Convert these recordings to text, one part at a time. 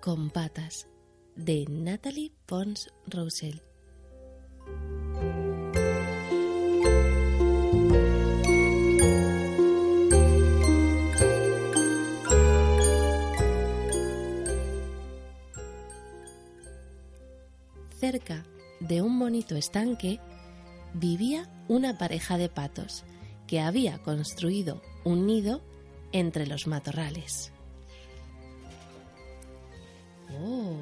Con patas de Natalie Pons Roussel. Cerca de un bonito estanque vivía una pareja de patos que había construido un nido entre los matorrales. Oh,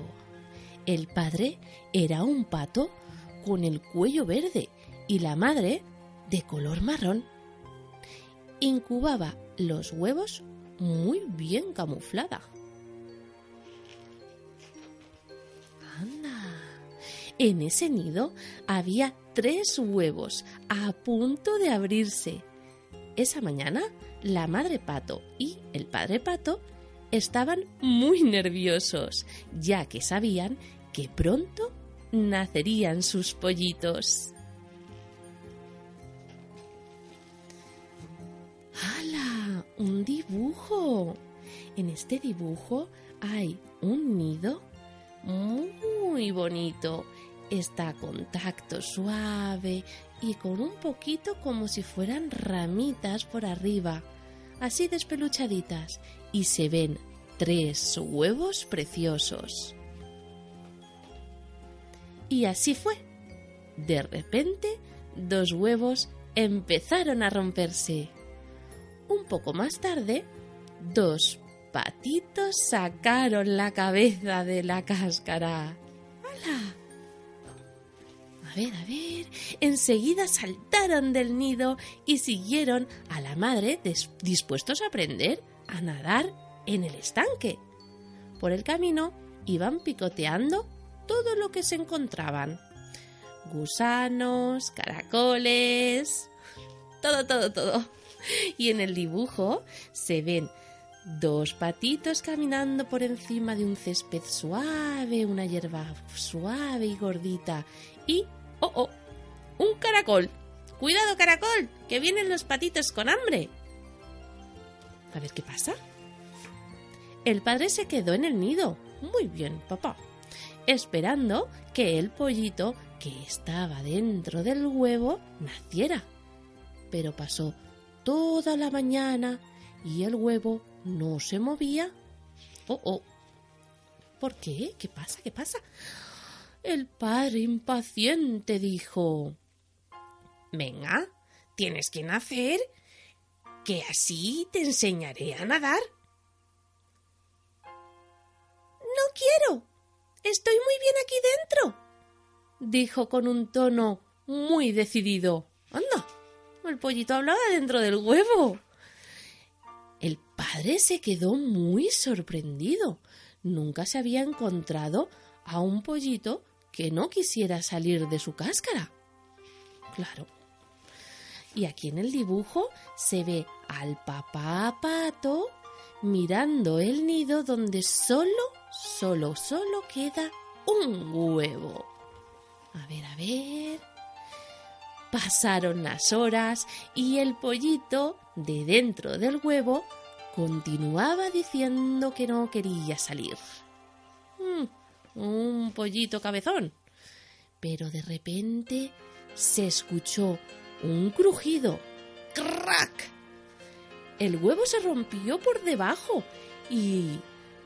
el padre era un pato con el cuello verde y la madre de color marrón. Incubaba los huevos muy bien camuflada. Anda, en ese nido había tres huevos a punto de abrirse. Esa mañana, la madre pato y el padre pato estaban muy nerviosos, ya que sabían que pronto nacerían sus pollitos. ¡Hala! Un dibujo. En este dibujo hay un nido muy bonito. Está con tacto suave y con un poquito como si fueran ramitas por arriba, así despeluchaditas, y se ven tres huevos preciosos. Y así fue. De repente, dos huevos empezaron a romperse. Un poco más tarde, dos patitos sacaron la cabeza de la cáscara. ¡Hala! A ver, a ver. Enseguida saltaron del nido y siguieron a la madre dispuestos a aprender a nadar en el estanque. Por el camino iban picoteando todo lo que se encontraban. Gusanos, caracoles, todo, todo, todo. Y en el dibujo se ven dos patitos caminando por encima de un césped suave, una hierba suave y gordita. Y, oh, oh, un caracol. Cuidado, caracol, que vienen los patitos con hambre. A ver qué pasa. El padre se quedó en el nido. Muy bien, papá esperando que el pollito que estaba dentro del huevo naciera. Pero pasó toda la mañana y el huevo no se movía. Oh, oh. ¿Por qué? ¿Qué pasa? ¿Qué pasa? El padre impaciente dijo Venga, tienes que nacer, que así te enseñaré a nadar. No quiero, Estoy muy bien aquí dentro, dijo con un tono muy decidido. Anda, el pollito hablaba dentro del huevo. El padre se quedó muy sorprendido. Nunca se había encontrado a un pollito que no quisiera salir de su cáscara. Claro. Y aquí en el dibujo se ve al papá pato mirando el nido donde solo solo, solo queda un huevo. A ver, a ver. Pasaron las horas y el pollito de dentro del huevo continuaba diciendo que no quería salir. Mm, un pollito cabezón. Pero de repente se escuchó un crujido. ¡Crack! El huevo se rompió por debajo y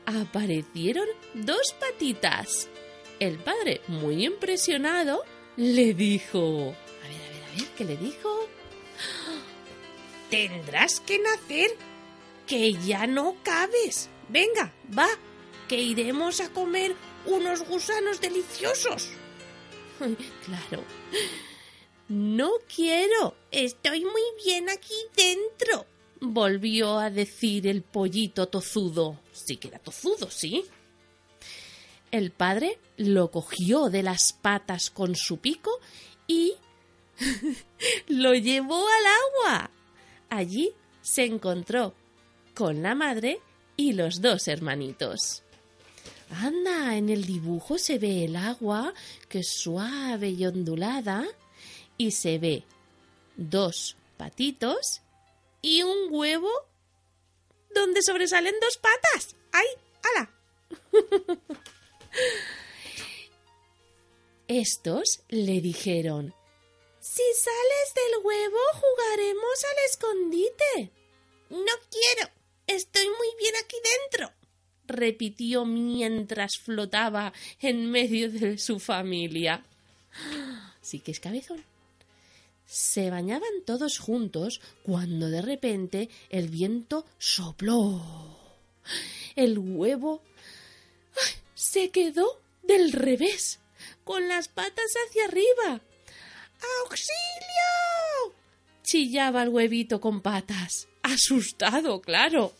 aparecieron dos patitas. El padre, muy impresionado, le dijo... A ver, a ver, a ver, ¿qué le dijo? Tendrás que nacer, que ya no cabes. Venga, va, que iremos a comer unos gusanos deliciosos. claro. No quiero. Estoy muy bien aquí dentro volvió a decir el pollito tozudo. Sí que era tozudo, sí. El padre lo cogió de las patas con su pico y lo llevó al agua. Allí se encontró con la madre y los dos hermanitos. Anda, en el dibujo se ve el agua, que es suave y ondulada, y se ve dos patitos y un huevo donde sobresalen dos patas. ¡Ay, ¡Hala! Estos le dijeron Si sales del huevo jugaremos al escondite. No quiero. Estoy muy bien aquí dentro repitió mientras flotaba en medio de su familia. Sí que es cabezón. Se bañaban todos juntos cuando de repente el viento sopló. El huevo se quedó del revés, con las patas hacia arriba. ¡Auxilio! chillaba el huevito con patas. Asustado, claro.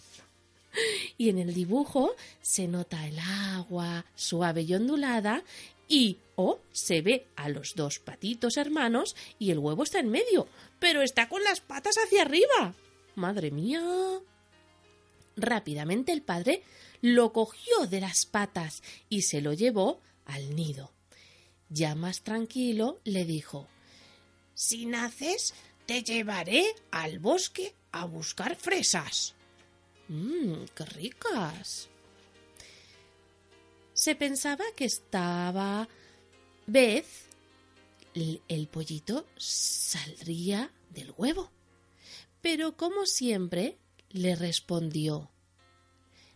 Y en el dibujo se nota el agua suave y ondulada y o se ve a los dos patitos hermanos y el huevo está en medio, pero está con las patas hacia arriba. Madre mía. Rápidamente el padre lo cogió de las patas y se lo llevó al nido. Ya más tranquilo le dijo Si naces, te llevaré al bosque a buscar fresas. Mmm, qué ricas. Se pensaba que estaba vez el pollito saldría del huevo. Pero como siempre, le respondió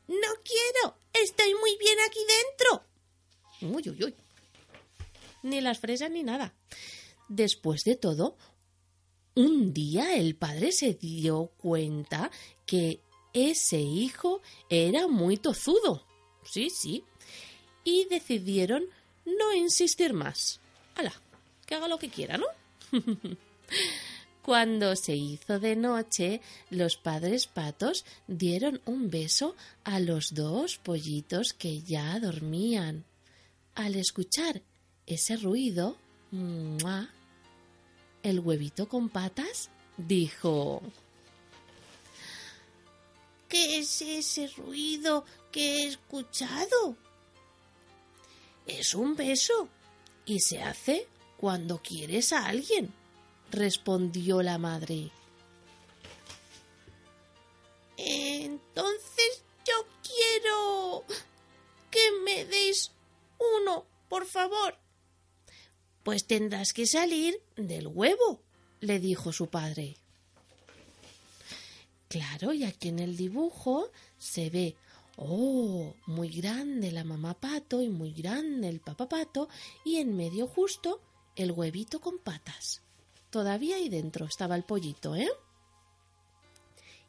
No quiero. Estoy muy bien aquí dentro. Uy, uy, uy. Ni las fresas ni nada. Después de todo, un día el padre se dio cuenta que ese hijo era muy tozudo. Sí, sí. Y decidieron no insistir más. ¡Hala! Que haga lo que quiera, ¿no? Cuando se hizo de noche, los padres patos dieron un beso a los dos pollitos que ya dormían. Al escuchar ese ruido, el huevito con patas dijo ¿Qué es ese ruido que he escuchado? Es un beso y se hace cuando quieres a alguien, respondió la madre. Entonces yo quiero que me deis uno, por favor. Pues tendrás que salir del huevo, le dijo su padre. Claro, y aquí en el dibujo se ve, oh, muy grande la mamá pato y muy grande el papá pato y en medio justo el huevito con patas. Todavía ahí dentro estaba el pollito, ¿eh?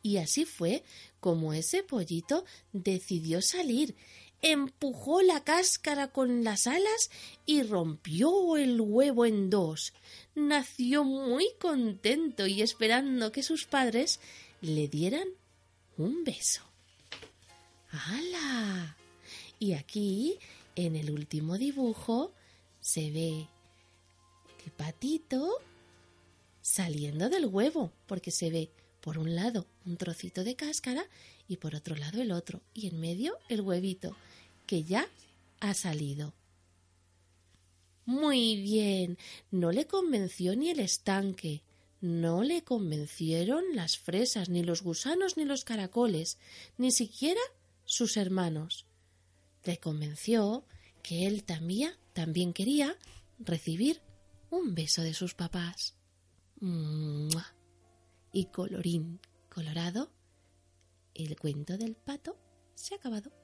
Y así fue como ese pollito decidió salir, empujó la cáscara con las alas y rompió el huevo en dos. Nació muy contento y esperando que sus padres le dieran un beso. ¡Hala! Y aquí, en el último dibujo, se ve el patito saliendo del huevo, porque se ve por un lado un trocito de cáscara y por otro lado el otro, y en medio el huevito, que ya ha salido. Muy bien, no le convenció ni el estanque, no le convencieron las fresas, ni los gusanos, ni los caracoles, ni siquiera sus hermanos. Le convenció que él también, también quería recibir un beso de sus papás. Y colorín colorado, el cuento del pato se ha acabado.